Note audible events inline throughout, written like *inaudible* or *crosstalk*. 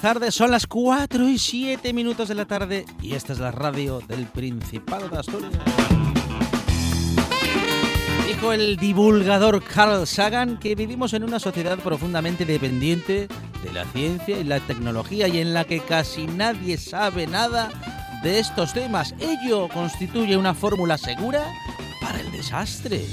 Tardes. Son las 4 y 7 minutos de la tarde y esta es la radio del Principado de Asturias. Dijo el divulgador Carl Sagan que vivimos en una sociedad profundamente dependiente de la ciencia y la tecnología y en la que casi nadie sabe nada de estos temas. Ello constituye una fórmula segura para el desastre.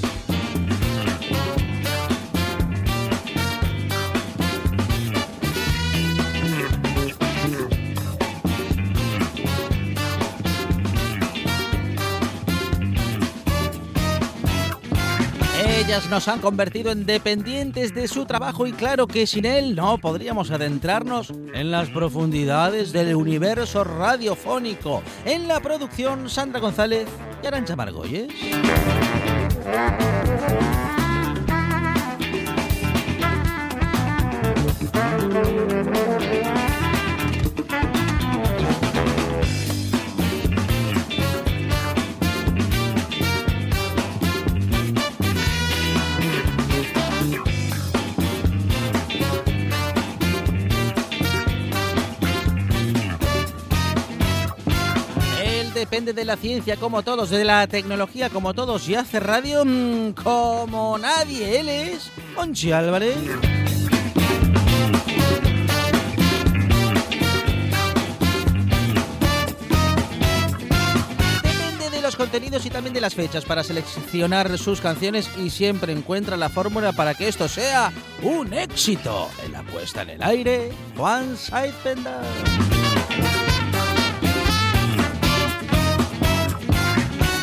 Ellas nos han convertido en dependientes de su trabajo y claro que sin él no podríamos adentrarnos en las profundidades del universo radiofónico. En la producción Sandra González y Arancha Margolles. Depende de la ciencia como todos, de la tecnología como todos y hace radio mm, como nadie. Él es Onchi Álvarez. Contenidos y también de las fechas para seleccionar sus canciones y siempre encuentra la fórmula para que esto sea un éxito. En la puesta en el aire, Juan Saipenda.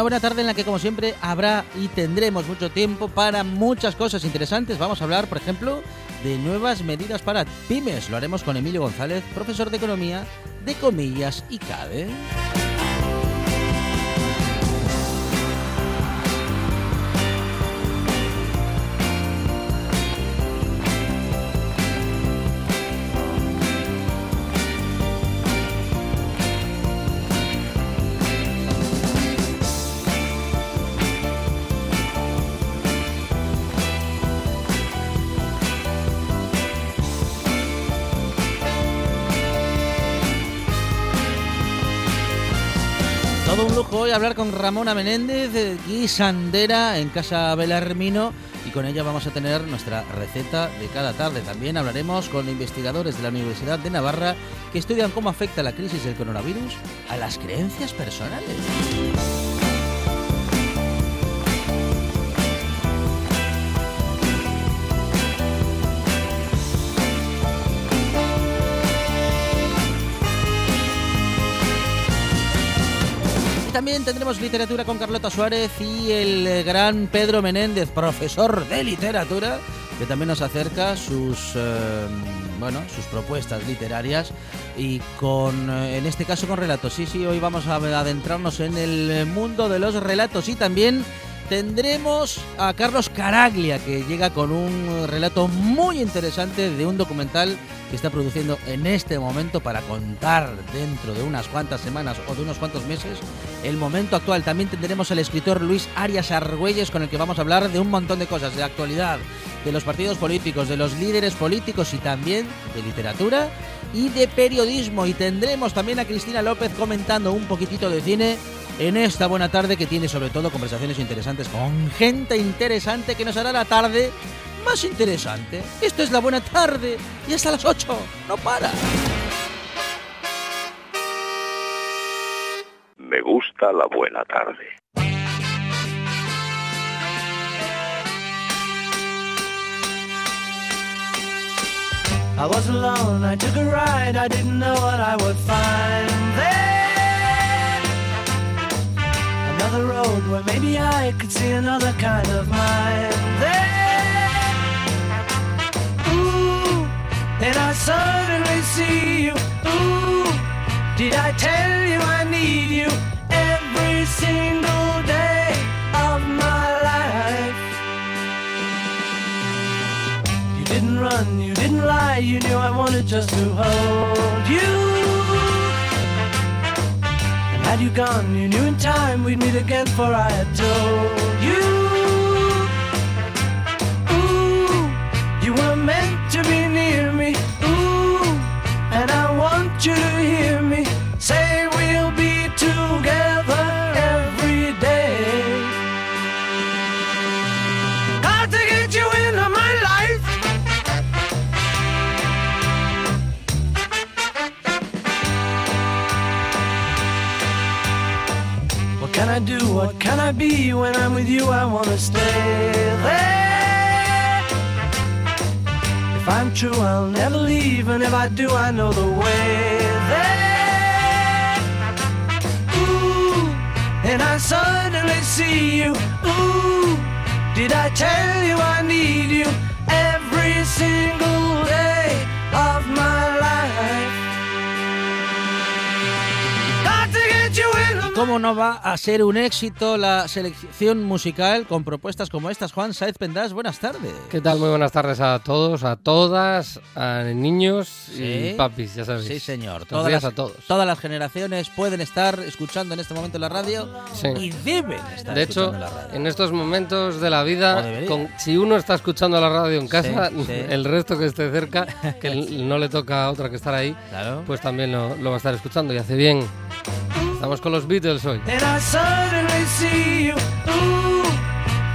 Una buena tarde en la que, como siempre, habrá y tendremos mucho tiempo para muchas cosas interesantes. Vamos a hablar, por ejemplo, de nuevas medidas para pymes. Lo haremos con Emilio González, profesor de Economía de Comillas y CADE. Voy a hablar con Ramona Menéndez, guisandera en Casa Belarmino, y con ella vamos a tener nuestra receta de cada tarde. También hablaremos con investigadores de la Universidad de Navarra que estudian cómo afecta la crisis del coronavirus a las creencias personales. También tendremos literatura con Carlota Suárez y el gran Pedro Menéndez, profesor de literatura, que también nos acerca sus eh, bueno, sus propuestas literarias y con eh, en este caso con relatos. Sí, sí, hoy vamos a adentrarnos en el mundo de los relatos y también Tendremos a Carlos Caraglia, que llega con un relato muy interesante de un documental que está produciendo en este momento para contar dentro de unas cuantas semanas o de unos cuantos meses el momento actual. También tendremos al escritor Luis Arias Argüelles con el que vamos a hablar de un montón de cosas, de actualidad, de los partidos políticos, de los líderes políticos y también de literatura y de periodismo. Y tendremos también a Cristina López comentando un poquitito de cine en esta buena tarde que tiene sobre todo conversaciones interesantes con gente interesante que nos hará la tarde más interesante. Esto es la buena tarde y hasta las 8. No para. Me gusta la buena tarde. I was alone, I took a ride, I didn't know what I would find there. Another road where maybe I could see another kind of mind there. Ooh, then I suddenly see you. Ooh, did I tell you I need you every single day of my life? You didn't run, you didn't lie, you knew I wanted just to hold you. Had you gone, you knew in time we'd meet again, for I had told you. Ooh, you were meant to be near me. Ooh, and I want you to I do, I know the way there. Ooh, and I suddenly see you. Ooh, did I tell you I need you every single ¿Cómo no va a ser un éxito la selección musical con propuestas como estas? Juan Saez Pendas, buenas tardes. ¿Qué tal? Muy buenas tardes a todos, a todas, a niños Sí. y papis, ya sabéis. Sí, señor. Todas las, a todos. todas las generaciones pueden estar escuchando en este momento la radio Sí. y deben estar De hecho, escuchando la radio. en estos momentos de la vida, con- si uno está escuchando la radio en casa, Sí, *laughs* el resto que esté cerca, que *laughs* no le toca a otra que estar ahí, Claro. pues también lo, lo va a estar escuchando y hace bien. Estamos con los Beatles hoy. Then I suddenly see you. Ooh,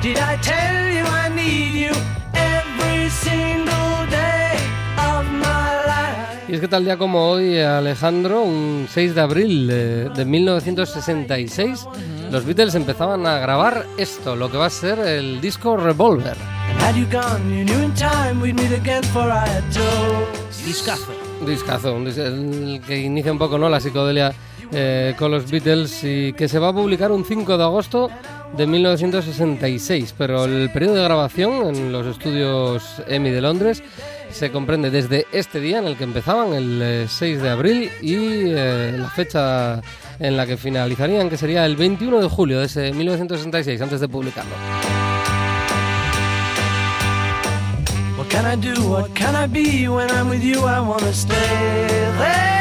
did I tell you I need you every single day of my life? Y es que tal día como hoy, Alejandro, un 6 de abril de, de 1966, los Beatles empezaban a grabar esto, lo que va a ser el disco Revolver. Had you gone, you knew in time we'd meet again, for I had told. Discazo. Un discazo, el que inicia un poco ¿no? la psicodelia eh, con los Beatles y que se va a publicar un 5 de agosto de 1966, pero el periodo de grabación en los estudios EMI de Londres se comprende desde este día en el que empezaban, el eh, 6 de abril, y eh, la fecha en la que finalizarían, que sería el 21 de julio de ese 1966, antes de publicarlo. What can I do? What can I be? When I'm with you, I wanna stay there.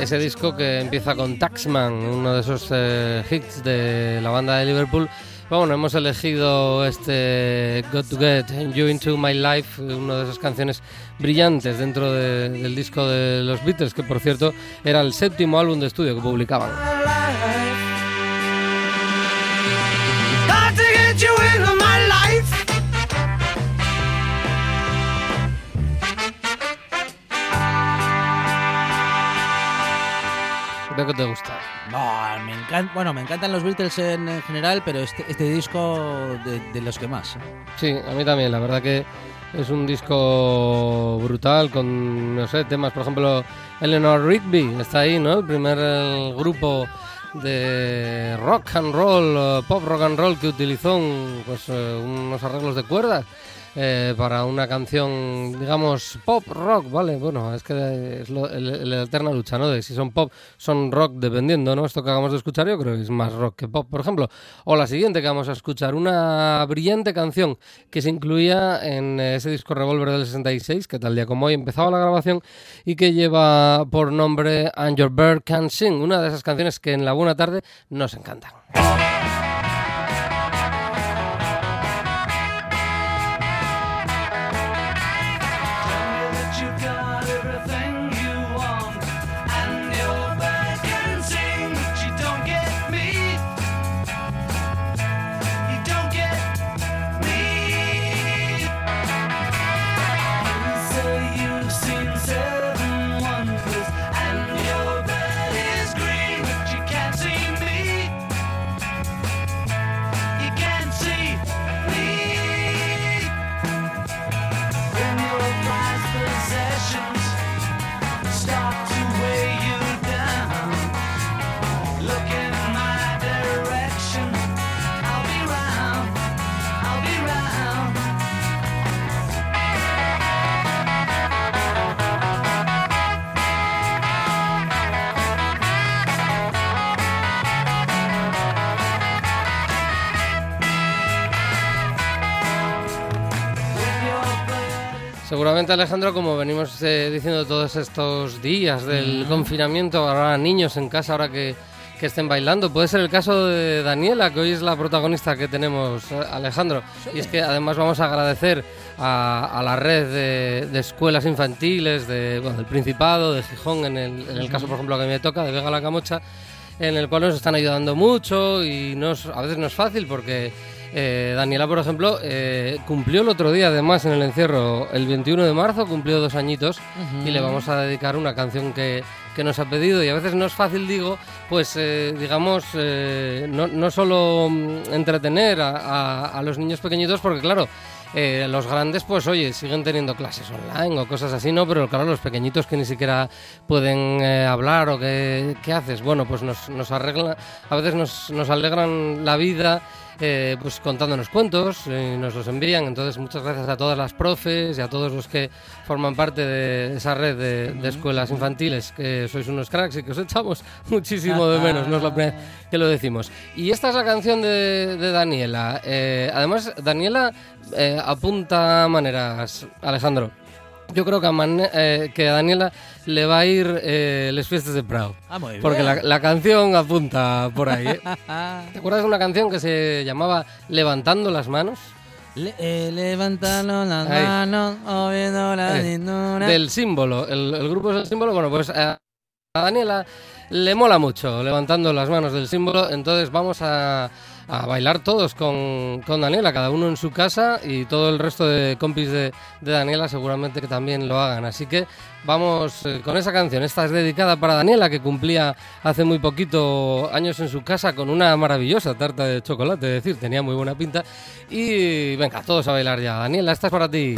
Ese disco que empieza con Taxman, uno de esos eh, hits de la banda de Liverpool. Bueno, hemos elegido este Got to Get You Into My Life, una de esas canciones brillantes dentro de- del disco de los Beatles, que por cierto era el séptimo álbum de estudio que publicaban. Veo que te gusta. No, me encan- bueno, me encantan los Beatles en, en general, pero este, este disco de, de los que más. ¿eh? Sí, a mí también, la verdad que es un disco brutal con, no sé, temas, por ejemplo, Eleanor Rigby está ahí, ¿no? El primer eh, grupo de rock and roll, pop rock and roll que utilizó un- pues, eh, unos arreglos de cuerdas eh, para una canción, digamos, pop rock, ¿vale? Bueno, es que es la eterna lucha, ¿no? De si son pop, son rock, dependiendo, ¿no? Esto que acabamos de escuchar yo creo que es más rock que pop, por ejemplo. O la siguiente que vamos a escuchar, una brillante canción que se incluía en ese disco Revolver del 66, que tal día como hoy empezaba la grabación, y que lleva por nombre And Your Bird Can Sing, una de esas canciones que en la buena tarde nos encantan. Seguramente Alejandro, como venimos eh, diciendo todos estos días del confinamiento, habrá niños en casa ahora que, que estén bailando. Puede ser el caso de Daniela, que hoy es la protagonista que tenemos, eh, Alejandro. Y es que además vamos a agradecer a, a la red de, de escuelas infantiles de, bueno, del Principado, de Gijón, en el, en el caso, por ejemplo, que me toca, de Vega la Camocha, en el cual nos están ayudando mucho y no es- a veces no es fácil porque eh, Daniela, por ejemplo, eh, cumplió el otro día, además, en el encierro, el 21 de marzo, cumplió dos añitos y le vamos a dedicar una canción que, que nos ha pedido y a veces no es fácil, digo, pues eh, digamos, eh, no, no solo mm, entretener a, a- a los niños pequeñitos, porque claro, eh, los grandes, pues oye, siguen teniendo clases online o cosas así, ¿no? Pero claro, los pequeñitos que ni siquiera pueden eh, hablar o que, ¿qué haces? Bueno, pues nos, nos arreglan, a veces nos, nos alegran la vida. Eh, pues contándonos cuentos y nos los envían. Entonces, muchas gracias a todas las profes y a todos los que forman parte de esa red de, escuelas infantiles, que sois unos cracks y que os echamos *laughs* muchísimo de menos, no es la primera vez que lo decimos. Y esta es la canción de, de Daniela. Eh, además, Daniela eh, apunta maneras, Alejandro. Yo creo que a, eh, que a Daniela le va a ir eh, Les Fiestas de Prado. Ah, muy bien. Porque la, la canción apunta por ahí. ¿eh? *laughs* ¿Te acuerdas de una canción que se llamaba Levantando las manos? Le, eh, levantando las Ahí. manos, moviendo la Eh, cintura. Del símbolo. El, el grupo es el símbolo. Bueno, pues a Daniela le mola mucho levantando las manos del símbolo. Entonces vamos a, a bailar todos con, con Daniela, cada uno en su casa y todo el resto de compis de, de Daniela seguramente que también lo hagan. Así que vamos eh, con esa canción. Esta es dedicada para Daniela, que cumplía hace muy poquito años en su casa con una maravillosa tarta de chocolate. Es decir, tenía muy buena pinta. Y venga, todos a bailar ya. Daniela, esta es para ti.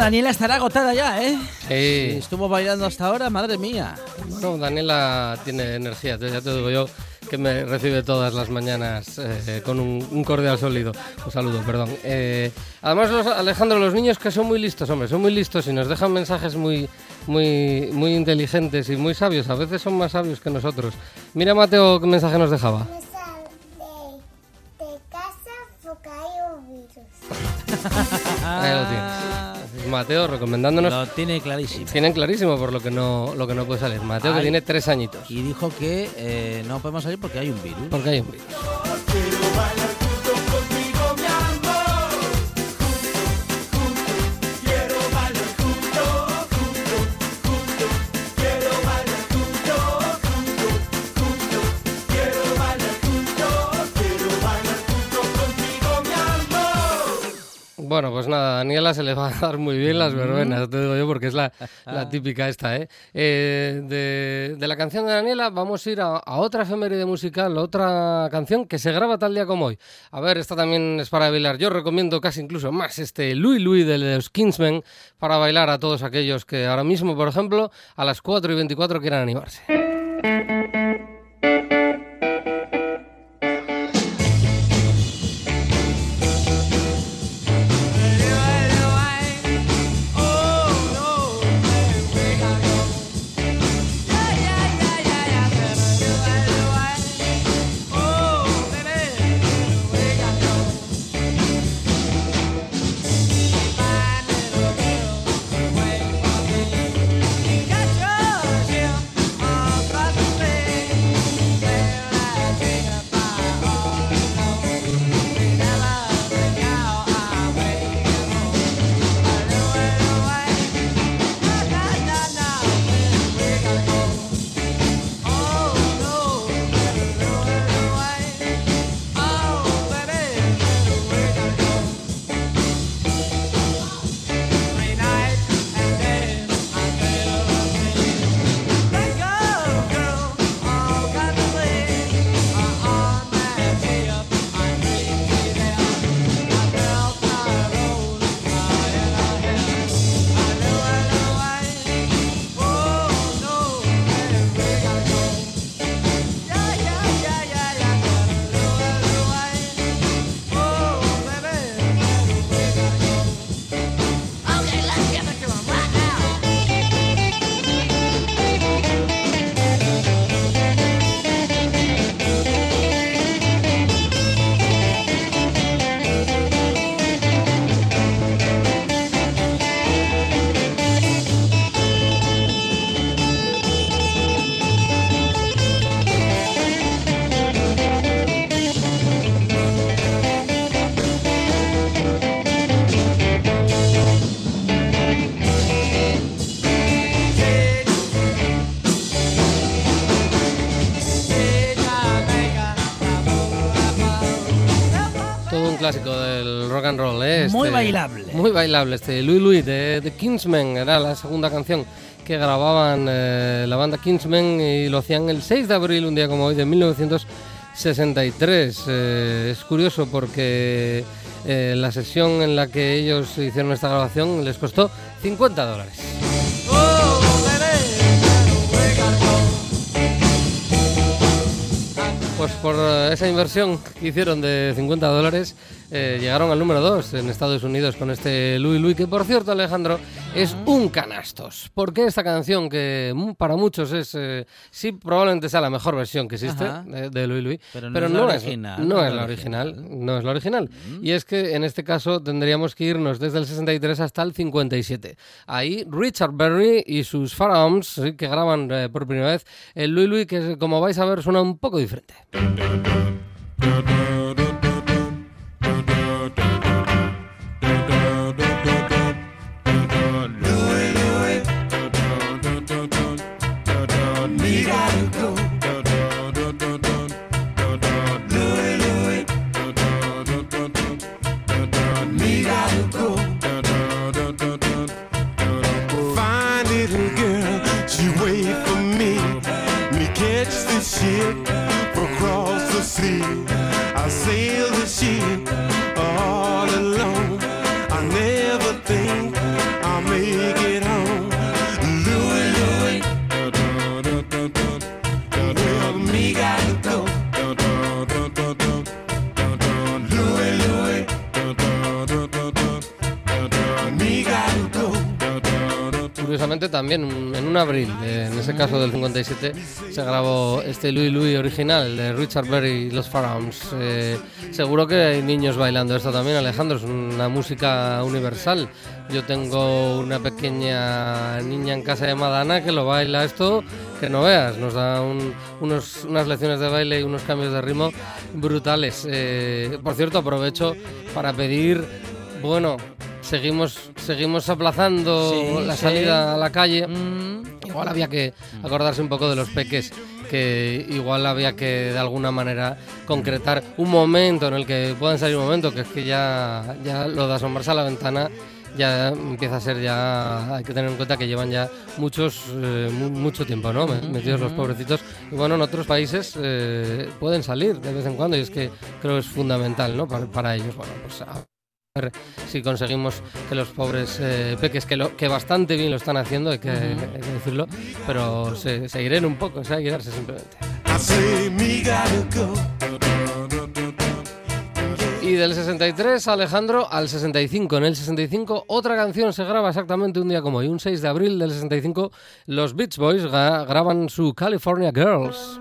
Daniela estará agotada ya, ¿eh? Sí. Estuvo bailando hasta ahora, madre mía. No, Daniela tiene energía, ya te digo yo que me recibe todas las mañanas eh, con un, un cordial sólido. Un saludo, perdón. Eh, además, los, Alejandro, los niños que son muy listos, hombre, son muy listos y nos dejan mensajes muy, muy, muy inteligentes y muy sabios. A veces son más sabios que nosotros. Mira, Mateo, qué mensaje nos dejaba. Virus. *laughs* Ahí lo tienes. Mateo recomendándonos. Lo tiene clarísimo. Tienen clarísimo por lo que no, lo que no puede salir. Mateo, que tiene tres añitos. Y dijo que eh, no podemos salir porque hay un virus. Porque hay un virus. Bueno, pues nada, a Daniela se le va a dar muy bien las verbenas, te digo yo, porque es la, *laughs* la típica esta, ¿eh? Eh, de, de la canción de Daniela vamos a ir a, a otra efeméride musical, otra canción que se graba tal día como hoy. A ver, esta también es para bailar. Yo recomiendo casi incluso más este Louis Louis de los Kingsmen para bailar a todos aquellos que ahora mismo, por ejemplo, a las 4 y 24 quieran animarse. ¿Eh? Muy Este- bailable. Muy bailable. Este Louis Louis de, de Kingsmen era la segunda canción que grababan eh, la banda Kingsmen y lo hacían el 6 de abril, un día como hoy, de 1963. Eh, es curioso porque eh, la sesión en la que ellos hicieron esta grabación les costó 50 dólares. Pues por esa inversión que hicieron de 50 dólares, eh, llegaron al número 2 en Estados Unidos con este Louis Louis, que por cierto, Alejandro, es un canastos. Porque esta canción, que para muchos es, eh, sí, probablemente sea la mejor versión que existe de, de Louis Louis, Pero pero, no es no, la original, no es la original, no es la original. Y es que en este caso tendríamos que irnos desde el 63 hasta el 57. Ahí Richard Berry y sus Pharaohs, que graban eh, por primera vez el Louis Louis, que como vais a ver suena un poco diferente. across the sea. I sail the ship all alone. También en un abril, en ese caso del 57, se grabó este Louis Louis original de Richard Berry y los Pharaohs. Eh, seguro que hay niños bailando esto también, Alejandro, es una música universal. Yo tengo una pequeña niña en casa llamada Ana que lo baila esto, que no veas, nos da un- unos, unas lecciones de baile y unos cambios de ritmo brutales. Eh, por cierto, aprovecho para pedir, bueno, seguimos, seguimos aplazando Sí, la sí. salida a la calle. Mm, Igual había que acordarse un poco de los peques, que igual había que de alguna manera concretar un momento en el que puedan salir un momento, que es que ya, ya lo de asomarse a la ventana ya empieza a ser ya, hay que tener en cuenta que llevan ya muchos, eh, mu- mucho tiempo, ¿no? Me- Metidos los pobrecitos. Y bueno, en otros países eh, pueden salir de vez en cuando y es que creo que es fundamental, ¿no? Para, para ellos, bueno, pues si conseguimos que los pobres eh, peques, que, lo, que bastante bien lo están haciendo, hay que, hay que decirlo, pero se, se irén un poco, o sea, hay que darse simplemente. Y del 63, Alejandro, al 65. En el 65, otra canción se graba exactamente un día como hoy, un 6 de abril del 65. Los Beach Boys ga- graban su California Girls.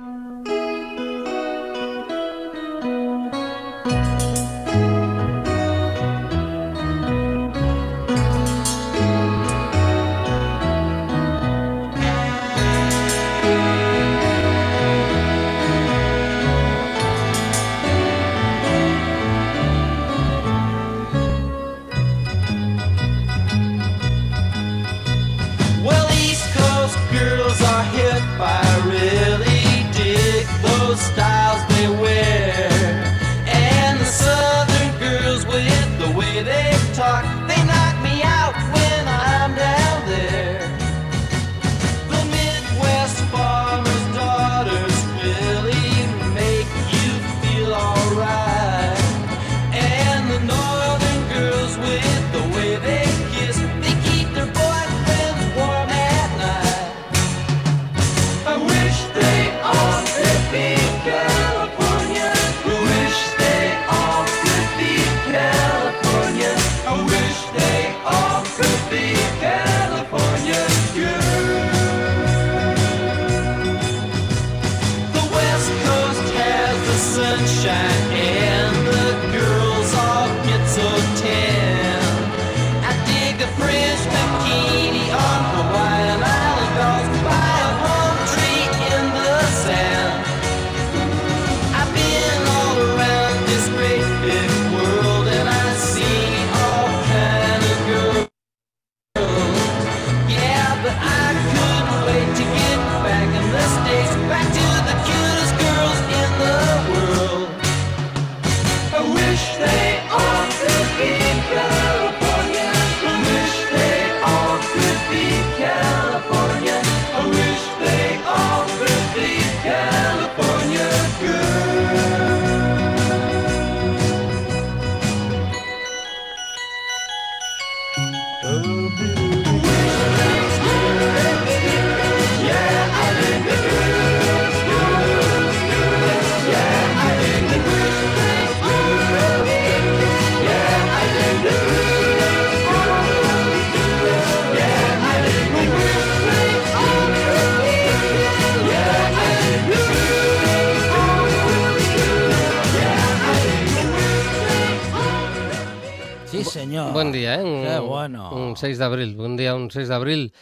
6 de abril, buen día, un 6 de abril. Eh,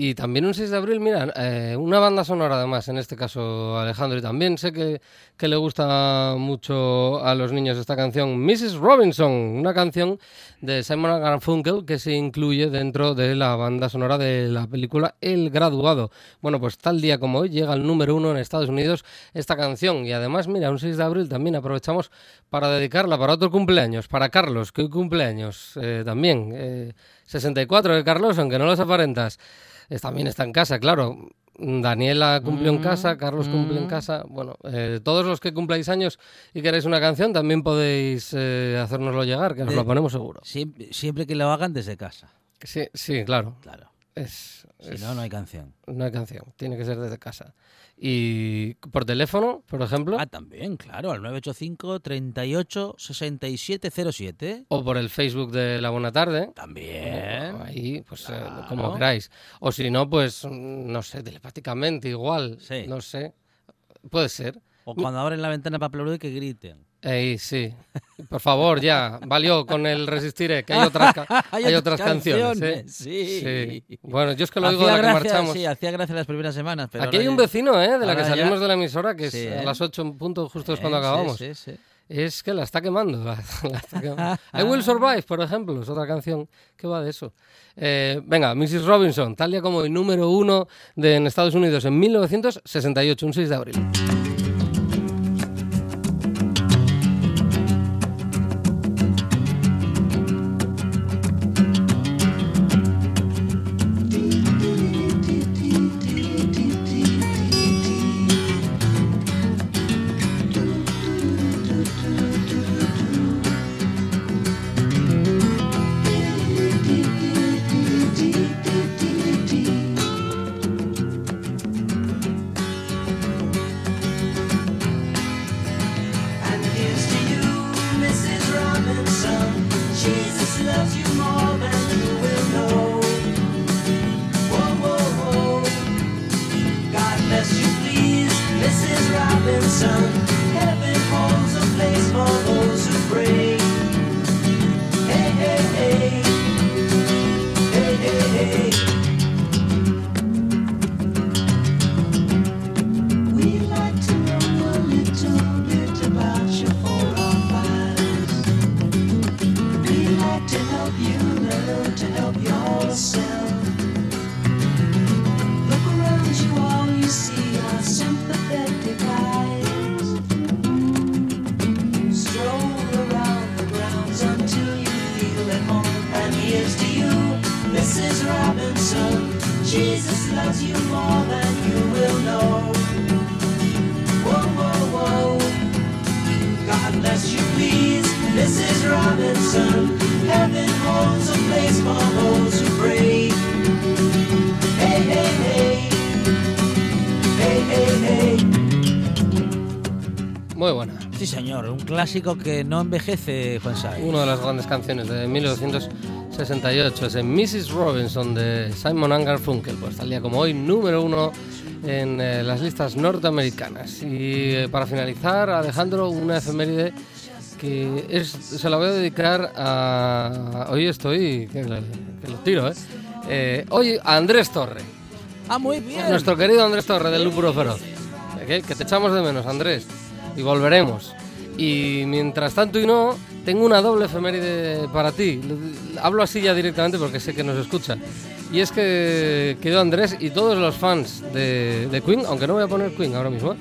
y también un 6 de abril, mira, eh, una banda sonora además, en este caso Alejandro, y también sé que, que le gusta mucho a los niños esta canción, Mrs. Robinson, una canción de Simon Garfunkel que se incluye dentro de la banda sonora de la película El Graduado. Bueno, pues tal día como hoy llega al número uno en Estados Unidos esta canción y además, mira, un 6 de abril también aprovechamos para dedicarla para otro cumpleaños, para Carlos, que hoy cumpleaños eh, también. eh, 64 de Carlos, aunque no los aparentas. Es- también está en casa, claro. Daniela cumplió en Mm, casa, Carlos cumple en mm. casa. Bueno, eh, todos los que cumpláis años y queréis una canción también podéis eh, hacérnoslo llegar, que nos De- lo ponemos seguro. Siempre, siempre que lo hagan desde casa. Sí, sí, claro. Claro. Es, Si es- no, no hay canción. no hay canción, tiene que ser desde casa. Y por teléfono, por ejemplo, Ah, también, claro, al 985 38 6707. o por el Facebook de La Buena Tarde. También. Ahí, pues eh, como queráis. O si no, pues no sé, telepáticamente igual. Sí. No sé. Puede ser. O cuando abren la ventana para aplaudir que griten. Ey, sí. Por favor, ya. Valió con el Resistiré, que hay otras, *laughs* hay Hay otras otras canciones. ¿eh? canciones, sí. Bueno, yo es que lo digo de la que gracia, marchamos. Sí, hacía gracia las primeras semanas. Pero Aquí hay un vecino, ¿eh? De la que ahora ya- salimos de la emisora, que es Sí, a ¿eh? las 8 en punto, justo es cuando Eh, sí, acabamos. sí, sí. Es que la está quemando. la- *laughs* la está quemando. *laughs* I Will Survive, por ejemplo, es otra canción que va de eso. Eh, venga, Mrs. Robinson, tal día como hoy, número uno de, en Estados Unidos en 1968, un 6 de abril. Clásico que no envejece, Juan Sai. Una de las grandes canciones de 1968 es en Mrs. Robinson de Simon and Garfunkel, pues tal día como hoy, número uno en eh, las listas norteamericanas. Y eh, para finalizar, Alejandro, una efeméride que es, se la voy a dedicar a... Hoy estoy, que, que lo tiro, ¿eh? Eh, Hoy a Andrés Torre, Ah, muy bien. nuestro querido Andrés Torre del Lúpulo Feroz. Que te echamos de menos, Andrés. Y volveremos. Y mientras tanto y no, tengo una doble efeméride para ti. Hablo así ya directamente porque sé que nos escucha. Y es que quedó Andrés y todos los fans de, de Queen, aunque no voy a poner Queen ahora mismo,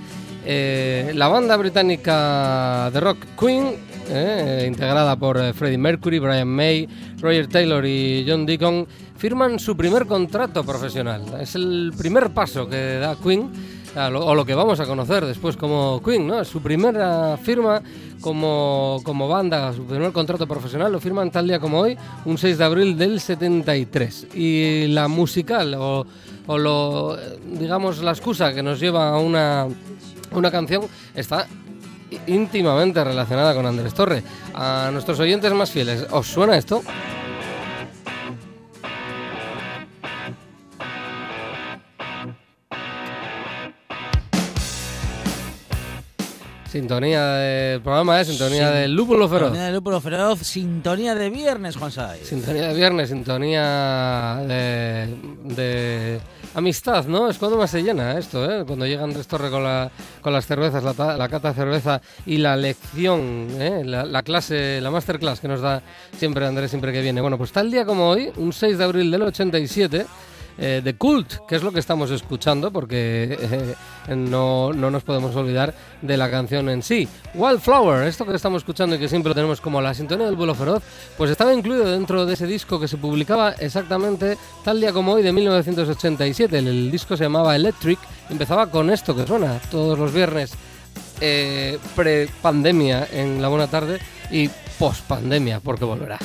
eh, la banda británica de rock Queen, eh, integrada por eh, Freddie Mercury, Brian May, Roger Taylor y John Deacon, firman su primer contrato profesional. Es el primer paso que da Queen, o lo que vamos a conocer después como Queen, ¿no? Su primera firma como, como banda, su primer contrato profesional, lo firman tal día como hoy, un 6 de abril del 73. Y la musical, o, lo, digamos, la excusa que nos lleva a una, una canción, está íntimamente relacionada con Andrés Torre. A nuestros oyentes más fieles, ¿os suena esto? Sintonía de programa, ¿eh? Sintonía Sin- del Lúpulo Feroz. Sintonía de Lúpulo Feroz, sintonía de viernes, Juan Sai. Sintonía de viernes, sintonía de, de amistad, ¿no? Es cuando más se llena esto, ¿eh? Cuando llega Andrés Torre con, la, con las cervezas, la, la cata de cerveza y la lección, ¿eh? la, la clase, la masterclass que nos da siempre Andrés siempre que viene. Bueno, pues tal día como hoy, un 6 de abril del 87, eh, The Cult, que es lo que estamos escuchando, porque eh, no, no nos podemos olvidar de la canción en sí. Wildflower, esto que estamos escuchando y que siempre lo tenemos como la sintonía del vuelo feroz, pues estaba incluido dentro de ese disco que se publicaba exactamente tal día como hoy de 1987. El, disco se llamaba Electric empezaba con esto que suena todos los viernes eh, pre-pandemia en la buena tarde y post-pandemia, porque volverá.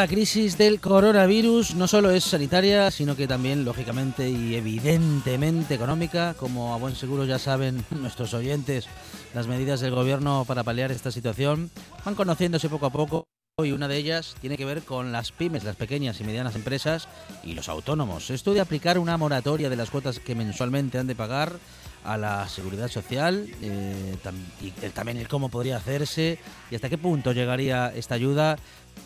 La crisis del coronavirus no solo es sanitaria, sino que también, lógicamente y evidentemente económica. Como a buen seguro ya saben *laughs* nuestros oyentes, las medidas del gobierno para paliar esta situación van conociéndose poco a poco. Y una de ellas tiene que ver con las pymes, las pequeñas y medianas empresas y los autónomos. Esto de aplicar una moratoria de las cuotas que mensualmente han de pagar a la seguridad social eh, y también el cómo podría hacerse y hasta qué punto llegaría esta ayuda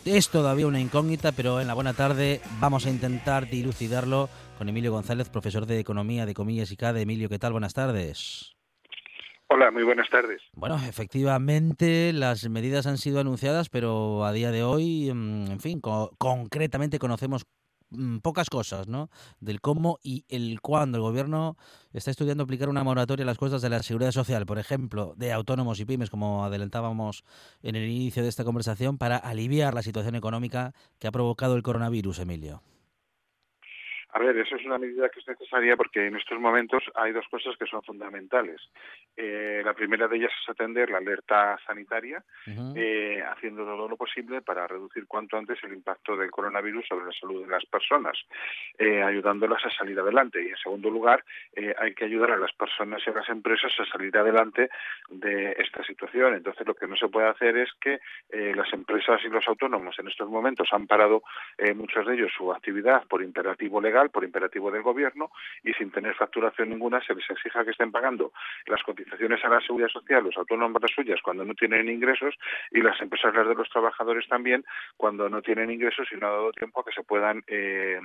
es todavía una incógnita, pero en la buena tarde vamos a intentar dilucidarlo con Emilio González, profesor de Economía de Comillas y CADE. Emilio, ¿qué tal? Buenas tardes. Hola, muy buenas tardes. Bueno, efectivamente las medidas han sido anunciadas, pero a día de hoy, mm, en fin, co- concretamente conocemos pocas cosas, ¿no? Del cómo y el cuándo el gobierno está estudiando aplicar una moratoria a las costas de la seguridad social, por ejemplo, de autónomos y pymes, como adelantábamos en el inicio de esta conversación, para aliviar la situación económica que ha provocado el coronavirus, Emilio. A ver, eso es una medida que es necesaria porque en estos momentos hay dos cosas que son fundamentales. Eh, la primera de ellas es atender la alerta sanitaria, eh, haciendo todo lo posible para reducir cuanto antes el impacto del coronavirus sobre la salud de las personas, eh, ayudándolas a salir adelante. Y en segundo lugar, hay que ayudar a las personas y a las empresas a salir adelante de esta situación. Entonces, lo que no se puede hacer es que las empresas y los autónomos en estos momentos han parado muchos de ellos su actividad por imperativo legal, por imperativo del gobierno, y sin tener facturación ninguna se les exija que estén pagando las cotizaciones a la seguridad social, los autónomos las suyas cuando no tienen ingresos y las empresas las de los trabajadores también cuando no tienen ingresos y no ha dado tiempo a que se puedan eh,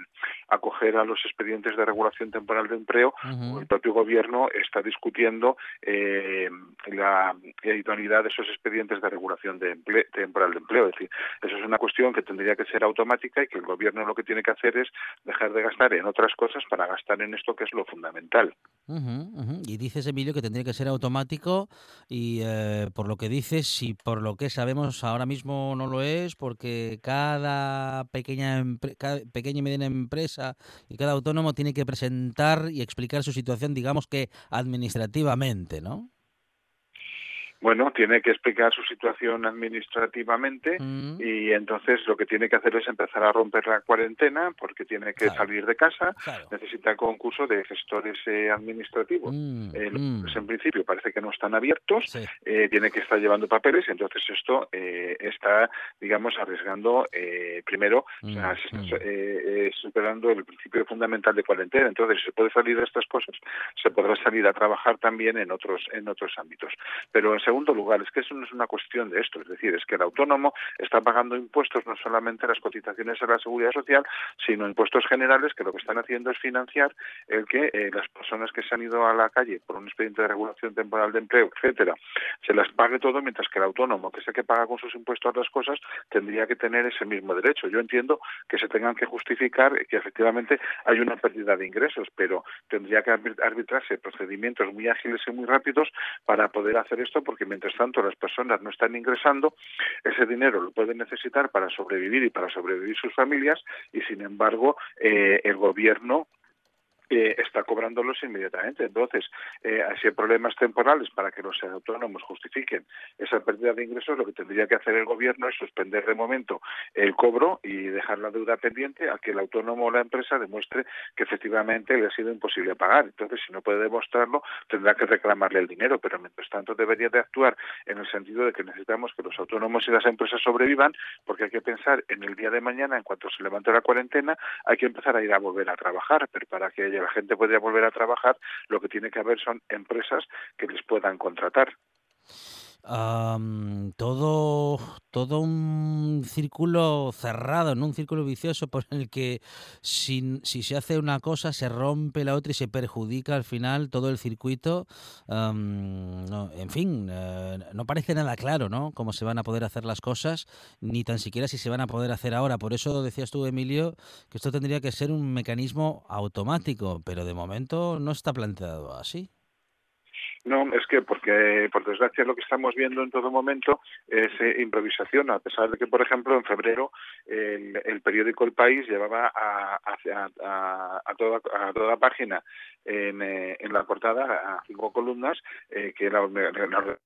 acoger a los expedientes de regulación temporal de empleo Ujú. el propio gobierno está discutiendo eh, la idoneidad de esos expedientes de regulación de temporal de empleo. Es decir, eso es una cuestión que tendría que ser automática y que el gobierno lo que tiene que hacer es dejar de gastar en otras cosas para gastar en esto que es lo fundamental. Ujú. Y dices, Emilio, que tendría que ser automático y eh, por lo que dices y por lo que sabemos ahora mismo no lo es porque cada pequeña, cada pequeña y mediana empresa y cada autónomo tiene que presentar y explicar su situación, digamos que administrativamente, ¿no? Bueno, tiene que explicar su situación administrativamente Mm. y entonces lo que tiene que hacer es empezar a romper la cuarentena porque tiene que Claro. salir de casa, Claro. necesita concurso de gestores eh, administrativos. Mm, Eh, mm. cuales en principio parece que no están abiertos, Sí. eh, tiene que estar llevando papeles, entonces esto eh, está, digamos, arriesgando eh, primero, o sea, se está eh, superando el principio fundamental de cuarentena. Entonces, si se puede salir de estas cosas, se podrá salir a trabajar también en otros en otros ámbitos. Pero en segundo lugar, es que eso no es una cuestión de esto, es decir, es que el autónomo está pagando impuestos no solamente las cotizaciones a la seguridad social, sino impuestos generales que lo que están haciendo es financiar el que eh, las personas que se han ido a la calle por un expediente de regulación temporal de empleo, etcétera, se las pague todo, mientras que el autónomo, que es el que paga con sus impuestos las cosas, tendría que tener ese mismo derecho. Yo entiendo que se tengan que justificar que efectivamente hay una pérdida de ingresos, pero tendría que arbit- arbitrarse procedimientos muy ágiles y muy rápidos para poder hacer esto, porque mientras tanto las personas no están ingresando, ese dinero lo pueden necesitar para sobrevivir y para sobrevivir sus familias, y sin embargo eh, el gobierno eh, está cobrándolos inmediatamente. Entonces, eh, si hay problemas temporales para que los autónomos justifiquen esa pérdida de ingresos, lo que tendría que hacer el gobierno es suspender de momento el cobro y dejar la deuda pendiente a que el autónomo o la empresa demuestre que efectivamente le ha sido imposible pagar. Entonces, si no puede demostrarlo, tendrá que reclamarle el dinero, pero mientras tanto debería de actuar en el sentido de que necesitamos que los autónomos y las empresas sobrevivan, porque hay que pensar en el día de mañana, en cuanto se levante la cuarentena, hay que empezar a ir a volver a trabajar, pero para que haya- la gente pueda volver a trabajar, lo que tiene que haber son empresas que les puedan contratar. Am, todo, todo un círculo cerrado, ¿no? Un círculo vicioso por el que si, si se hace una cosa se rompe la otra y se perjudica al final todo el circuito. En fin, eh, no parece nada claro, ¿no? Cómo se van a poder hacer las cosas, ni tan siquiera si se van a poder hacer ahora. Por eso decías tú, Emilio, que esto tendría que ser un mecanismo automático, pero de momento no está planteado así. No, es que porque, por desgracia, lo que estamos viendo en todo momento es eh, improvisación, a pesar de que, por ejemplo, en febrero el, el periódico El País llevaba a, a, a, toda, toda página en, eh, en la portada a cinco columnas eh, que la, la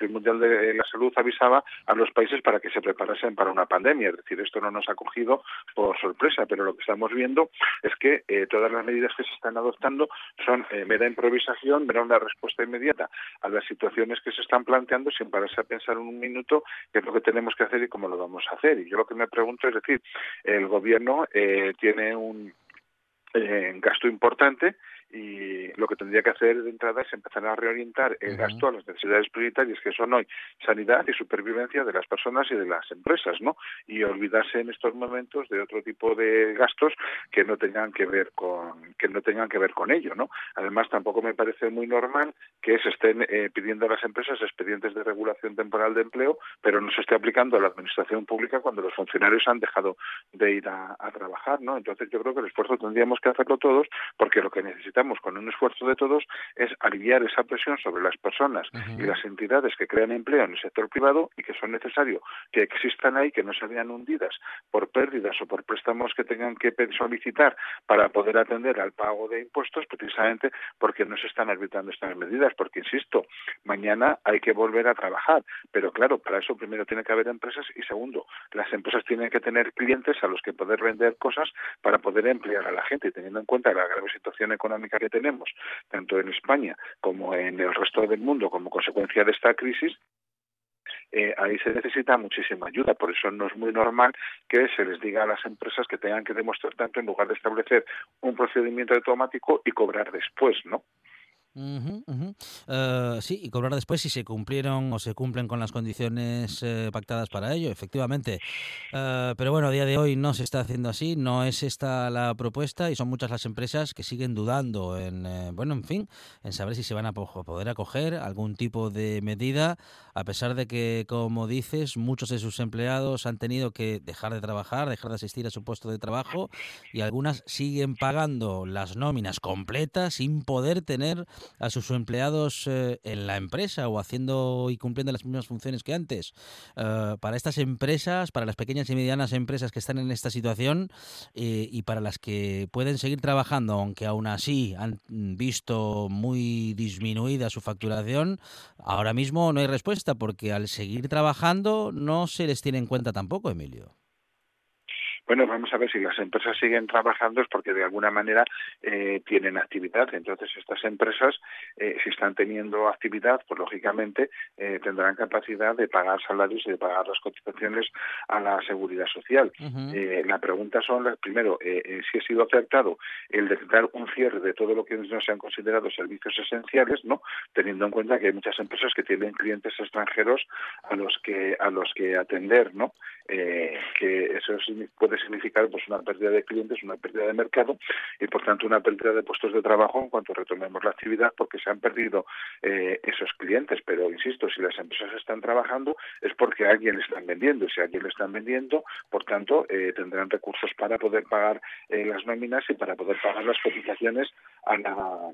el Mundial de la Salud avisaba a los países para que se preparasen para una pandemia. Es decir, esto no nos ha cogido por sorpresa, pero lo que estamos viendo es que eh, todas las medidas que se están adoptando son eh, mera improvisación, mera una respuesta inmediata a las situaciones que se están planteando sin pararse a pensar un minuto qué es lo que tenemos que hacer y cómo lo vamos a hacer. Y yo lo que me pregunto es decir, el gobierno eh, tiene un eh, gasto importante y lo que tendría que hacer de entrada es empezar a reorientar el gasto a las necesidades prioritarias que son hoy sanidad y supervivencia de las personas y de las empresas, ¿no? Y olvidarse en estos momentos de otro tipo de gastos que no tengan que ver con que no tengan que ver con ello, ¿no? Además tampoco me parece muy normal que se estén eh, pidiendo a las empresas expedientes de regulación temporal de empleo, pero no se esté aplicando a la administración pública cuando los funcionarios han dejado de ir a, a trabajar, ¿no? Entonces yo creo que el esfuerzo tendríamos que hacerlo todos porque lo que necesitamos con un esfuerzo de todos es aliviar esa presión sobre las personas y las entidades que crean empleo en el sector privado y que son necesario que existan ahí, que no se vean hundidas por pérdidas o por préstamos que tengan que solicitar para poder atender al pago de impuestos, precisamente porque no se están arbitrando estas medidas, porque insisto, mañana hay que volver a trabajar, pero claro, para eso primero tiene que haber empresas y segundo, las empresas tienen que tener clientes a los que poder vender cosas para poder emplear a la gente, teniendo en cuenta la grave situación económica que tenemos, tanto en España como en el resto del mundo, como consecuencia de esta crisis, eh, ahí se necesita muchísima ayuda. Por eso no es muy normal que se les diga a las empresas que tengan que demostrar tanto en lugar de establecer un procedimiento automático y cobrar después, ¿no? Ujú. Eh, sí, y cobrar después si se cumplieron o se cumplen con las condiciones eh, pactadas para ello, efectivamente. Eh, pero bueno, a día de hoy no se está haciendo así, no es esta la propuesta y son muchas las empresas que siguen dudando en, eh, bueno, en fin, en saber si se van a po- poder acoger algún tipo de medida, a pesar de que, como dices, muchos de sus empleados han tenido que dejar de trabajar, dejar de asistir a su puesto de trabajo y algunas siguen pagando las nóminas completas sin poder tener a sus empleados eh, en la empresa o haciendo y cumpliendo las mismas funciones que antes. Eh, para estas empresas, para las pequeñas y medianas empresas que están en esta situación eh, y para las que pueden seguir trabajando, aunque aún así han visto muy disminuida su facturación, ahora mismo no hay respuesta porque al seguir trabajando no se les tiene en cuenta tampoco, Emilio. Bueno, vamos a ver si las empresas siguen trabajando es porque de alguna manera eh, tienen actividad. Entonces, estas empresas, eh, si están teniendo actividad, pues lógicamente eh, tendrán capacidad de pagar salarios y de pagar las cotizaciones a la seguridad social. Eh, la pregunta son, las- primero, eh, si ha sido acertado el decretar un cierre de todo lo que no se han considerado servicios esenciales, ¿no? Teniendo en cuenta que hay muchas empresas que tienen clientes extranjeros a los que a los que atender, ¿no? Eh, que eso signi- significar pues una pérdida de clientes, una pérdida de mercado y por tanto una pérdida de puestos de trabajo en cuanto retomemos la actividad porque se han perdido eh, esos clientes. Pero insisto, si las empresas están trabajando es porque alguien le están vendiendo y si alguien le están vendiendo, por tanto eh, tendrán recursos para poder pagar eh, las nóminas y para poder pagar las cotizaciones a la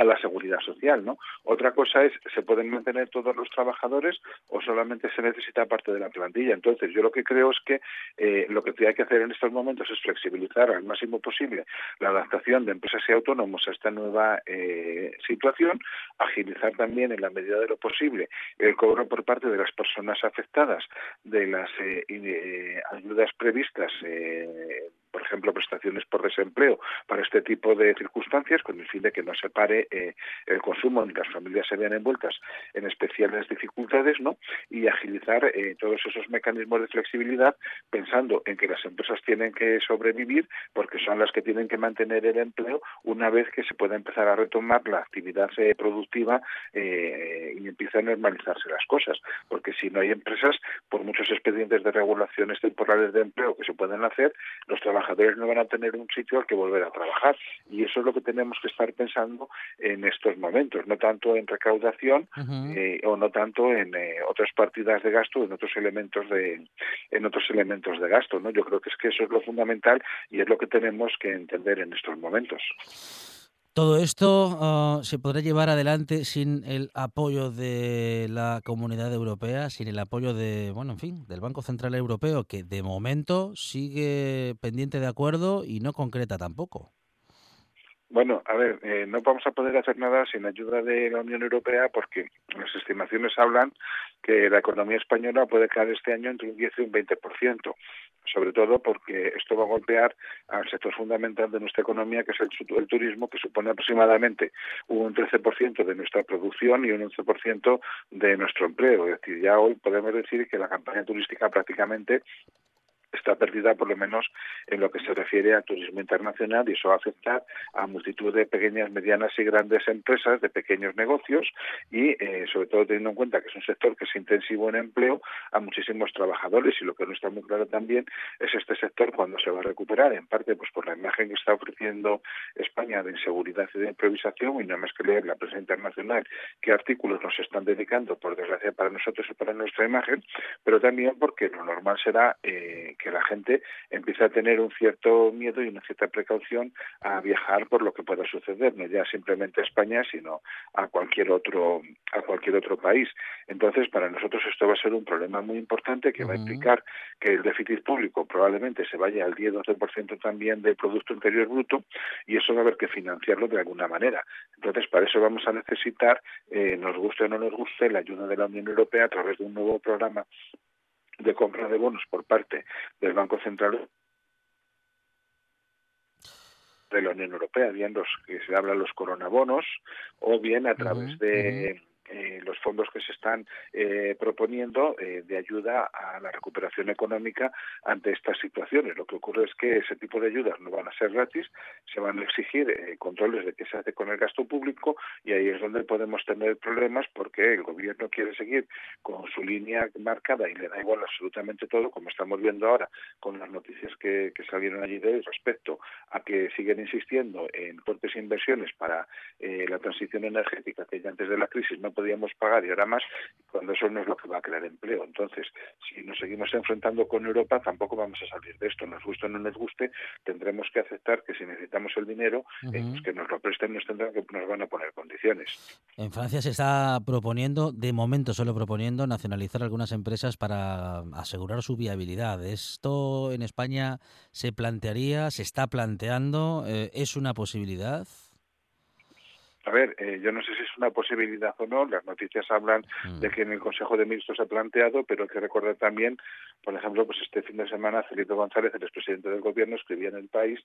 a la seguridad social, ¿no? Otra cosa es, ¿se pueden mantener todos los trabajadores o solamente se necesita parte de la plantilla? Entonces, yo lo que creo es que eh, lo que hay que hacer en estos momentos es flexibilizar al máximo posible la adaptación de empresas y autónomos a esta nueva eh, situación, agilizar también en la medida de lo posible el cobro por parte de las personas afectadas de las eh, eh, ayudas previstas eh, por ejemplo, prestaciones por desempleo para este tipo de circunstancias, con el fin de que no se pare eh, el consumo ni las familias se vean envueltas en especiales dificultades, ¿no? Y agilizar eh, todos esos mecanismos de flexibilidad, pensando en que las empresas tienen que sobrevivir, porque son las que tienen que mantener el empleo una vez que se pueda empezar a retomar la actividad eh, productiva y empiezan a normalizarse las cosas. Porque si no hay empresas, por muchos expedientes de regulaciones temporales de empleo que se pueden hacer, los trabajadores no van a tener un sitio al que volver a trabajar. Y eso es lo que tenemos que estar pensando en estos momentos, no tanto en recaudación eh, o no tanto en eh, otras partidas de gasto, en otros elementos de en otros elementos de gasto, ¿no? Yo creo que es que eso es lo fundamental y es lo que tenemos que entender en estos momentos. Todo esto ah, se podrá llevar adelante sin el apoyo de la Comunidad Europea, sin el apoyo de, bueno, en fin, del Banco Central Europeo, que de momento sigue pendiente de acuerdo y no concreta tampoco. Bueno, a ver, eh, no vamos a poder hacer nada sin ayuda de la Unión Europea porque las estimaciones hablan que la economía española puede caer este año entre un 10 y un 20%, sobre todo porque esto va a golpear al sector fundamental de nuestra economía, que es el, el turismo, que supone aproximadamente un 13% de nuestra producción y un 11% de nuestro empleo. Es decir, ya hoy podemos decir que la campaña turística prácticamente está perdida por lo menos en lo que se refiere al turismo internacional y eso va a afectar a multitud de pequeñas, medianas y grandes empresas de pequeños negocios y eh, sobre todo teniendo en cuenta que es un sector que es intensivo en empleo a muchísimos trabajadores y lo que no está muy claro también es este sector cuando se va a recuperar en parte pues por la imagen que está ofreciendo España de inseguridad y de improvisación y no más que leer la prensa internacional qué artículos nos están dedicando por desgracia para nosotros y para nuestra imagen pero también porque lo normal será eh, que la gente empiece a tener un cierto miedo y una cierta precaución a viajar por lo que pueda suceder, no ya simplemente a España, sino a cualquier otro a cualquier otro país. Entonces, para nosotros esto va a ser un problema muy importante que va a implicar que el déficit público probablemente se vaya al 10-12% también del Producto Interior Bruto y eso va a haber que financiarlo de alguna manera. Entonces, para eso vamos a necesitar, eh, nos guste o no nos guste, la ayuda de la Unión Europea a través de un nuevo programa de compra de bonos por parte del Banco Central de la Unión Europea, bien los que se habla los coronabonos o bien a través de eh, los fondos que se están eh, proponiendo eh, de ayuda a la recuperación económica ante estas situaciones. Lo que ocurre es que ese tipo de ayudas no van a ser gratis, se van a exigir eh, controles de qué se hace con el gasto público y ahí es donde podemos tener problemas porque el gobierno quiere seguir con su línea marcada y le da igual absolutamente todo, como estamos viendo ahora con las noticias que, salieron allí de respecto a que siguen insistiendo en fuertes inversiones para la transición energética que ya antes de la crisis no podíamos pagar y ahora más, cuando eso no es lo que va a crear empleo. Entonces, si nos seguimos enfrentando con Europa, tampoco vamos a salir de esto. Nos guste o no nos guste, tendremos que aceptar que si necesitamos el dinero, eh, Ujú. pues que nos lo presten, nos tendrán que nos van a poner condiciones. En Francia se está proponiendo, de momento solo proponiendo, nacionalizar algunas empresas para asegurar su viabilidad. ¿Esto en España se plantearía, se está planteando? eh, ¿Es una posibilidad? A ver, eh, yo no sé si es una posibilidad o no. Las noticias hablan Mm. de que en el Consejo de Ministros se ha planteado, pero hay que recordar también, por ejemplo, pues este fin de semana Felipe González, el expresidente del Gobierno, escribía en el país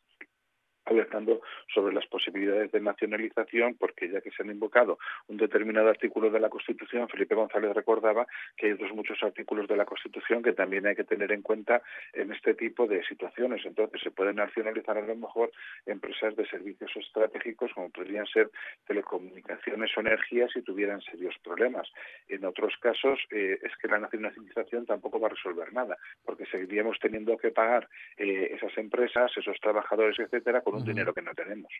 alertando sobre las posibilidades de nacionalización, porque ya que se han invocado un determinado artículo de la Constitución, Felipe González recordaba que hay otros muchos artículos de la Constitución que también hay que tener en cuenta en este tipo de situaciones. Entonces, se pueden nacionalizar a lo mejor empresas de servicios estratégicos, como podrían ser telecomunicaciones o energías, si tuvieran serios problemas. En otros casos, eh, es que la nacionalización tampoco va a resolver nada, porque seguiríamos teniendo que pagar eh, esas empresas, esos trabajadores, etcétera, con un dinero que no tenemos.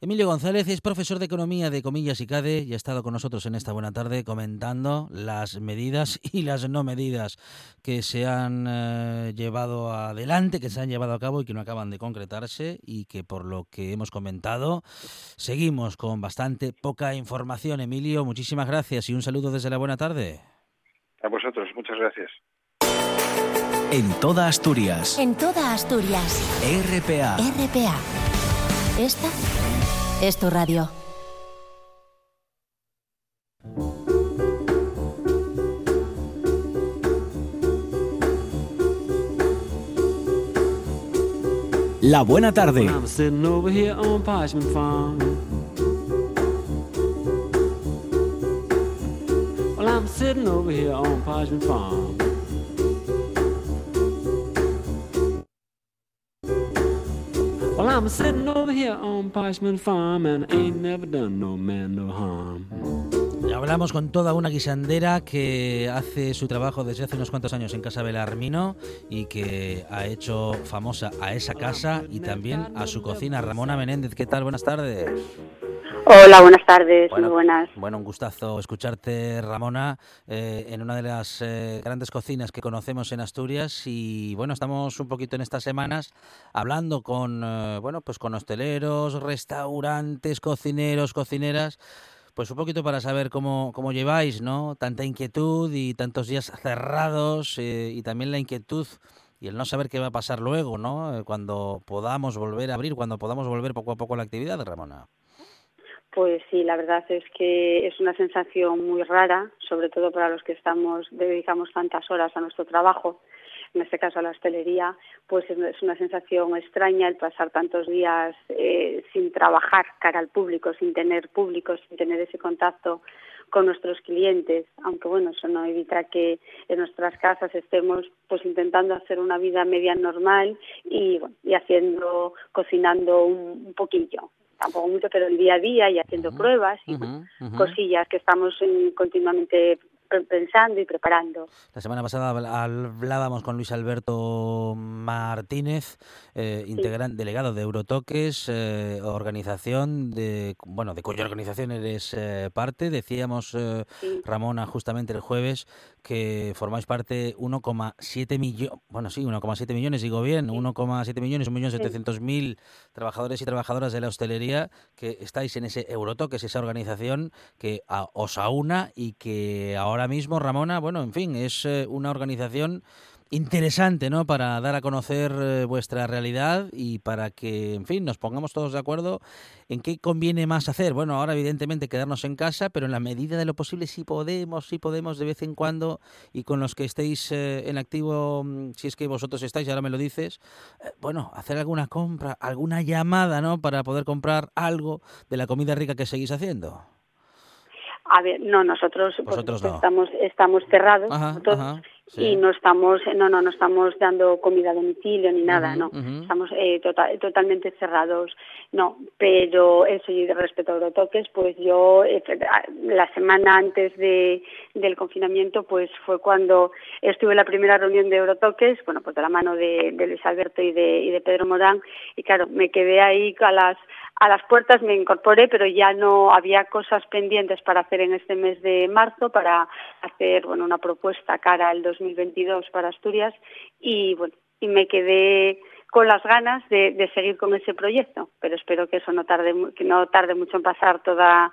Emilio González es profesor de Economía de Comillas y CADE y ha estado con nosotros en esta buena tarde comentando las medidas *laughs* y las no medidas que se han eh, llevado adelante, que se han llevado a cabo y que no acaban de concretarse y que por lo que hemos comentado seguimos con bastante poca información. Emilio, muchísimas gracias y un saludo desde la buena tarde. A vosotros, muchas gracias. En toda Asturias. En toda Asturias. RPA. RPA. Esta es tu radio. La buena tarde. I'm sitting over here on Parchment Farm. Well, I'm sitting over here on Parchment Farm. Well, I'm sitting over here on Parchment Farm and ain't never done no man no harm. Y hablamos con toda una guisandera que hace su trabajo desde hace unos cuantos años en Casa Belarmino y que ha hecho famosa a esa casa y también a su cocina. Ramona Menéndez, ¿qué tal? Buenas tardes. Hola, buenas tardes, Bueno, muy buenas. Bueno, un gustazo escucharte, Ramona, eh, en una de las eh, grandes cocinas que conocemos en Asturias y bueno, estamos un poquito en estas semanas hablando con eh, bueno, pues con hosteleros, restaurantes, cocineros, cocineras, pues un poquito para saber cómo, cómo lleváis, ¿no? Tanta inquietud y tantos días cerrados eh, y también la inquietud y el no saber qué va a pasar luego, ¿no? Eh, Cuando podamos volver a abrir, cuando podamos volver poco a poco a la actividad, Ramona. Pues sí, la verdad es que es una sensación muy rara, sobre todo para los que estamos dedicamos tantas horas a nuestro trabajo, en este caso a la hostelería, pues es una sensación extraña el pasar tantos días eh, sin trabajar cara al público, sin tener público, sin tener ese contacto con nuestros clientes, aunque bueno, eso no evita que en nuestras casas estemos pues intentando hacer una vida media normal y, bueno, y haciendo, cocinando un poquillo, tampoco mucho, pero el día a día y haciendo pruebas y ujú. cosillas que estamos en- continuamente pe- pensando y preparando. La semana pasada habl- hablábamos con Luis Alberto Martínez, eh, delegado de Eurotoques, eh, organización de, bueno, de cuya organización eres eh, parte. Decíamos, eh, Sí. Ramona, justamente el jueves, que formáis parte 1,7 millones, bueno, sí, 1,7 millones, digo bien, 1,7 millones, 1.700.000 trabajadores y trabajadoras de la hostelería que estáis en ese Eurotoques, esa organización que a- os aúna y que ahora mismo, Ramona, bueno, en fin, es eh, una organización interesante, ¿no? Para dar a conocer eh, vuestra realidad y para que, en fin, nos pongamos todos de acuerdo en qué conviene más hacer. Bueno, ahora evidentemente quedarnos en casa, pero en la medida de lo posible sí podemos, sí podemos de vez en cuando y con los que estéis eh, en activo, mm, si es que vosotros estáis, y ahora me lo dices, eh, bueno, hacer alguna compra, alguna llamada, ¿no? Para poder comprar algo de la comida rica que seguís haciendo. A ver, no, nosotros no. estamos estamos cerrados ajá, sí. y no estamos no no no estamos dando comida a domicilio ni nada, no. Estamos eh, tota- totalmente cerrados. No, pero eso y de respecto a Eurotoques, pues yo eh, la semana antes de del confinamiento pues fue cuando estuve en la primera reunión de Eurotoques, bueno, pues de la mano de, de Luis Alberto y de, y de Pedro Morán y claro, me quedé ahí a las a las puertas me incorporé, pero ya no había cosas pendientes para hacer en este mes de marzo, para hacer bueno, una propuesta cara al 2022 para Asturias y bueno, y me quedé con las ganas de, de seguir con ese proyecto, pero espero que eso no tarde, que no tarde mucho en pasar toda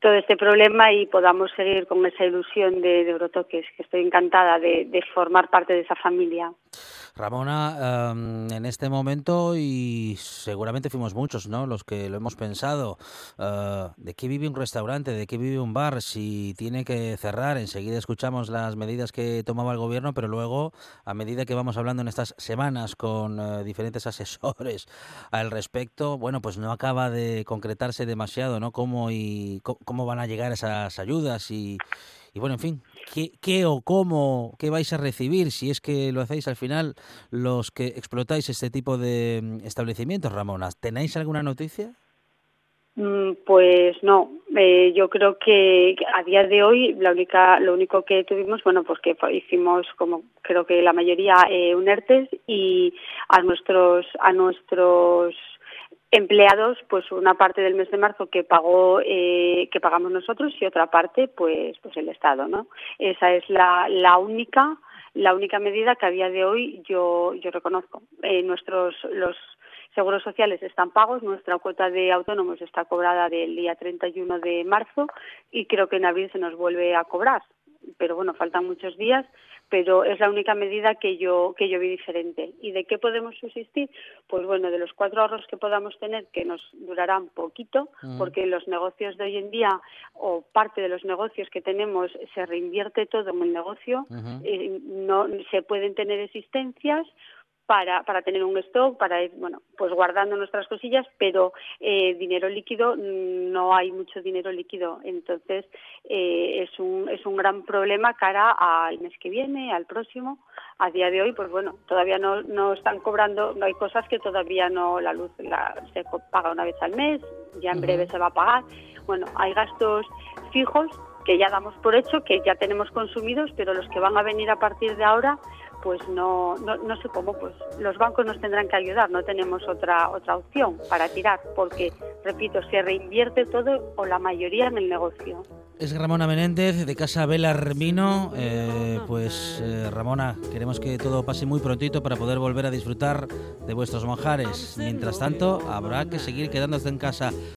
todo este problema y podamos seguir con esa ilusión de, de Eurotoques, que estoy encantada de, formar parte de esa familia. Ramona, em, en este momento, y seguramente fuimos muchos, ¿no? Los que lo hemos pensado, eh, ¿de qué vive un restaurante? ¿De qué vive un bar? Si tiene que cerrar, enseguida escuchamos las medidas que tomaba el gobierno, pero luego, a medida que vamos hablando en estas semanas con eh, diferentes asesores *laughs* al respecto, bueno, pues no acaba de concretarse demasiado, ¿no? ¿Cómo, y, cómo van a llegar esas ayudas? Y, y bueno, en fin, ¿qué, o cómo, qué vais a recibir si es que lo hacéis al final los que explotáis este tipo de mm, establecimientos, Ramona? ¿Tenéis alguna noticia? Mm, Pues no, eh, yo creo que a día de hoy la única, lo único que tuvimos, bueno, pues que hicimos como creo que la mayoría eh, un ERTES y a nuestros a nuestros empleados pues una parte del mes de marzo que pagó eh, que pagamos nosotros y otra parte pues pues el Estado, ¿no? Esa es la, la única la única medida que a día de hoy yo yo reconozco. Eh, nuestros los seguros sociales están pagos, nuestra cuota de autónomos está cobrada del día 31 de marzo y creo que en abril se nos vuelve a cobrar. Pero bueno, faltan muchos días, pero es la única medida que yo que yo vi diferente. ¿Y de qué podemos subsistir? Pues bueno, de los cuatro ahorros que podamos tener, que nos durarán poquito, Mm. porque los negocios de hoy en día o parte de los negocios que tenemos se reinvierte todo en el negocio, eh, no se pueden tener existencias para, para tener un stock, para ir, bueno, pues guardando nuestras cosillas, pero eh, dinero líquido, mm, no hay mucho dinero líquido. Entonces, eh, es, un, es un gran problema cara al mes que viene, al próximo. A día de hoy, pues bueno, todavía no, no están cobrando, no hay cosas que todavía no, la luz la, se paga una vez al mes, ya en breve se va a pagar. Bueno, hay gastos fijos que ya damos por hecho, que ya tenemos consumidos, pero los que van a venir a partir de ahora, pues no, no, no sé cómo, pues los bancos nos tendrán que ayudar, no tenemos otra, otra opción para tirar, porque, repito, se reinvierte todo o la mayoría en el negocio. Es Ramona Menéndez de Casa Vela Hermino. Eh, pues eh, Ramona, queremos que todo pase muy prontito para poder volver a disfrutar de vuestros manjares. Mientras tanto, habrá que seguir quedándose en casa.